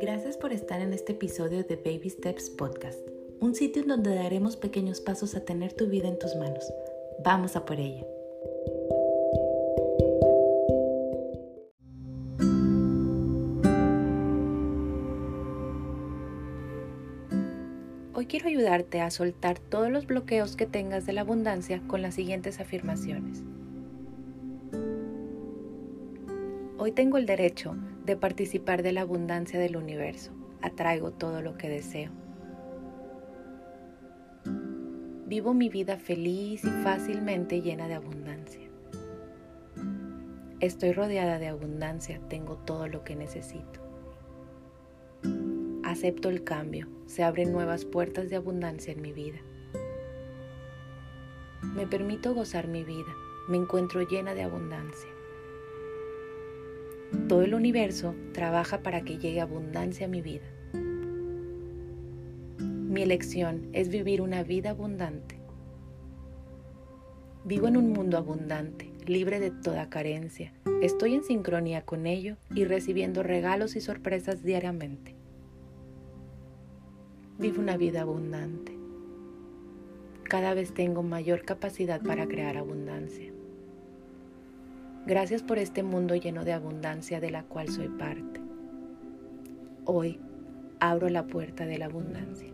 Gracias por estar en este episodio de Baby Steps Podcast, un sitio en donde daremos pequeños pasos a tener tu vida en tus manos. Vamos a por ella. Hoy quiero ayudarte a soltar todos los bloqueos que tengas de la abundancia con las siguientes afirmaciones. Hoy tengo el derecho de participar de la abundancia del universo. Atraigo todo lo que deseo. Vivo mi vida feliz y fácilmente llena de abundancia. Estoy rodeada de abundancia, tengo todo lo que necesito. Acepto el cambio, se abren nuevas puertas de abundancia en mi vida. Me permito gozar mi vida, me encuentro llena de abundancia. Todo el universo trabaja para que llegue abundancia a mi vida. Mi elección es vivir una vida abundante. Vivo en un mundo abundante, libre de toda carencia. Estoy en sincronía con ello y recibiendo regalos y sorpresas diariamente. Vivo una vida abundante. Cada vez tengo mayor capacidad para crear abundancia. Gracias por este mundo lleno de abundancia de la cual soy parte. Hoy abro la puerta de la abundancia.